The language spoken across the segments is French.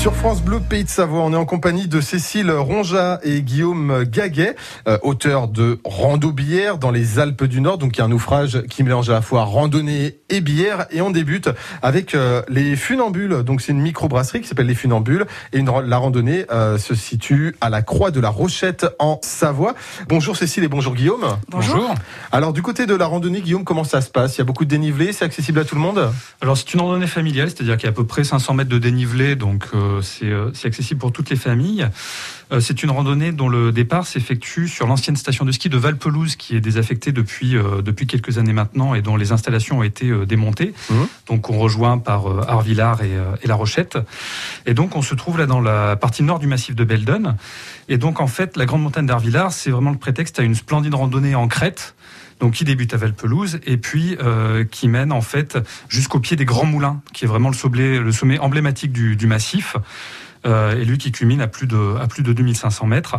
Sur France Bleu Pays de Savoie, on est en compagnie de Cécile Ronja et Guillaume Gaguet, euh, auteurs de Rando Bière dans les Alpes du Nord, donc il y a un naufrage qui mélange à la fois randonnée et bière. Et on débute avec euh, les Funambules. Donc c'est une microbrasserie qui s'appelle les Funambules et une, la randonnée euh, se situe à la Croix de la Rochette en Savoie. Bonjour Cécile et bonjour Guillaume. Bonjour. Alors du côté de la randonnée, Guillaume, comment ça se passe? Il y a beaucoup de dénivelé, c'est accessible à tout le monde? Alors c'est une randonnée familiale, c'est-à-dire qu'il y a à peu près 500 mètres de dénivelé, donc euh, c'est accessible pour toutes les familles. Euh, c'est une randonnée dont le départ s'effectue sur l'ancienne station de ski de Valpelouse, qui est désaffectée depuis euh, depuis quelques années maintenant et dont les installations ont été démontées. Mmh. Donc on rejoint par Arvillard et, et, La Rochette. Et donc on se trouve là dans la partie nord du massif de Beldon. Et donc en fait la grande montagne d'Arvillard, c'est vraiment le prétexte à une splendide randonnée en crête donc qui débute à Valpelouse et puis euh, qui mène en fait jusqu'au pied des Grands Moulins, qui est vraiment le sommet, emblématique du, massif, euh, et lui qui culmine à plus de, à plus de 2500 mètres.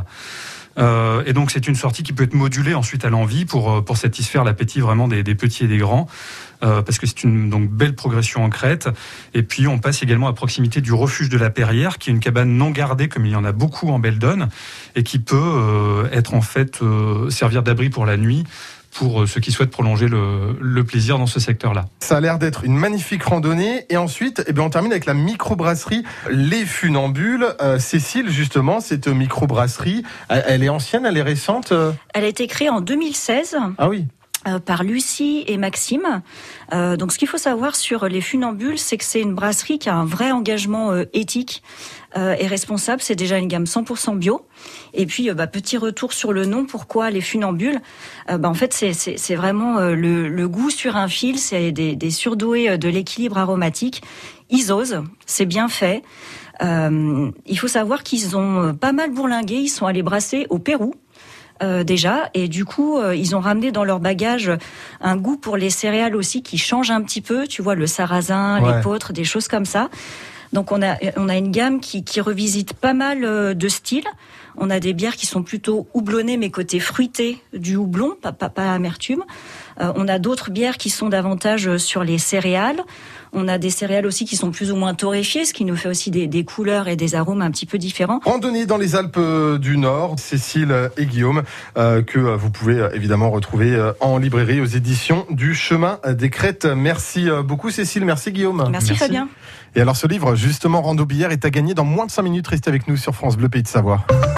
Euh, et donc c'est une sortie qui peut être modulée ensuite à l'envie pour, pour satisfaire l'appétit vraiment des, petits et des grands, parce que c'est une donc belle progression en crête. Et puis on passe également à proximité du refuge de la Perrière, qui est une cabane non gardée comme il y en a beaucoup en Beldon, et qui peut être en fait servir d'abri pour la nuit pour ceux qui souhaitent prolonger le, le plaisir dans ce secteur-là. Ça a l'air d'être une magnifique randonnée. Et ensuite, eh bien, on termine avec la microbrasserie Les Funambules. Euh, Cécile, justement, cette microbrasserie, elle est ancienne, elle est récente Elle a été créée en 2016. Ah oui euh, par Lucie et Maxime. Euh, donc, ce qu'il faut savoir sur les funambules, c'est que c'est une brasserie qui a un vrai engagement euh, éthique et responsable. C'est déjà une gamme 100% bio. Et puis, bah, petit retour sur le nom. Pourquoi les funambules? Bah, En fait, c'est vraiment le, le, goût sur un fil. C'est des, des surdoués de l'équilibre aromatique. Ils osent. C'est bien fait. il faut savoir qu'ils ont pas mal bourlingué. Ils sont allés brasser au Pérou. Euh, déjà. Et du coup, euh, ils ont ramené dans leur bagage un goût pour les céréales aussi qui change un petit peu. Tu vois, le sarrasin, ouais. l'épeautre, des choses comme ça. Donc on a on a une gamme qui, qui revisite pas mal euh, de styles. On a des bières qui sont plutôt houblonnées mais côté fruité du houblon, pas, pas, pas amertume. Euh, on a d'autres bières qui sont davantage sur les céréales. On a des céréales aussi qui sont plus ou moins torréfiées, ce qui nous fait aussi des, des couleurs et des arômes un petit peu différents. Randonnée dans les Alpes du Nord, Cécile et Guillaume, euh, que vous pouvez évidemment retrouver en librairie aux éditions du Chemin des Crêtes. Merci beaucoup Cécile, merci Guillaume. Merci, merci. Fabien. Et alors ce livre, justement, Rando Billard, est à gagner dans moins de 5 minutes. Restez avec nous sur France Bleu Pays de Savoie.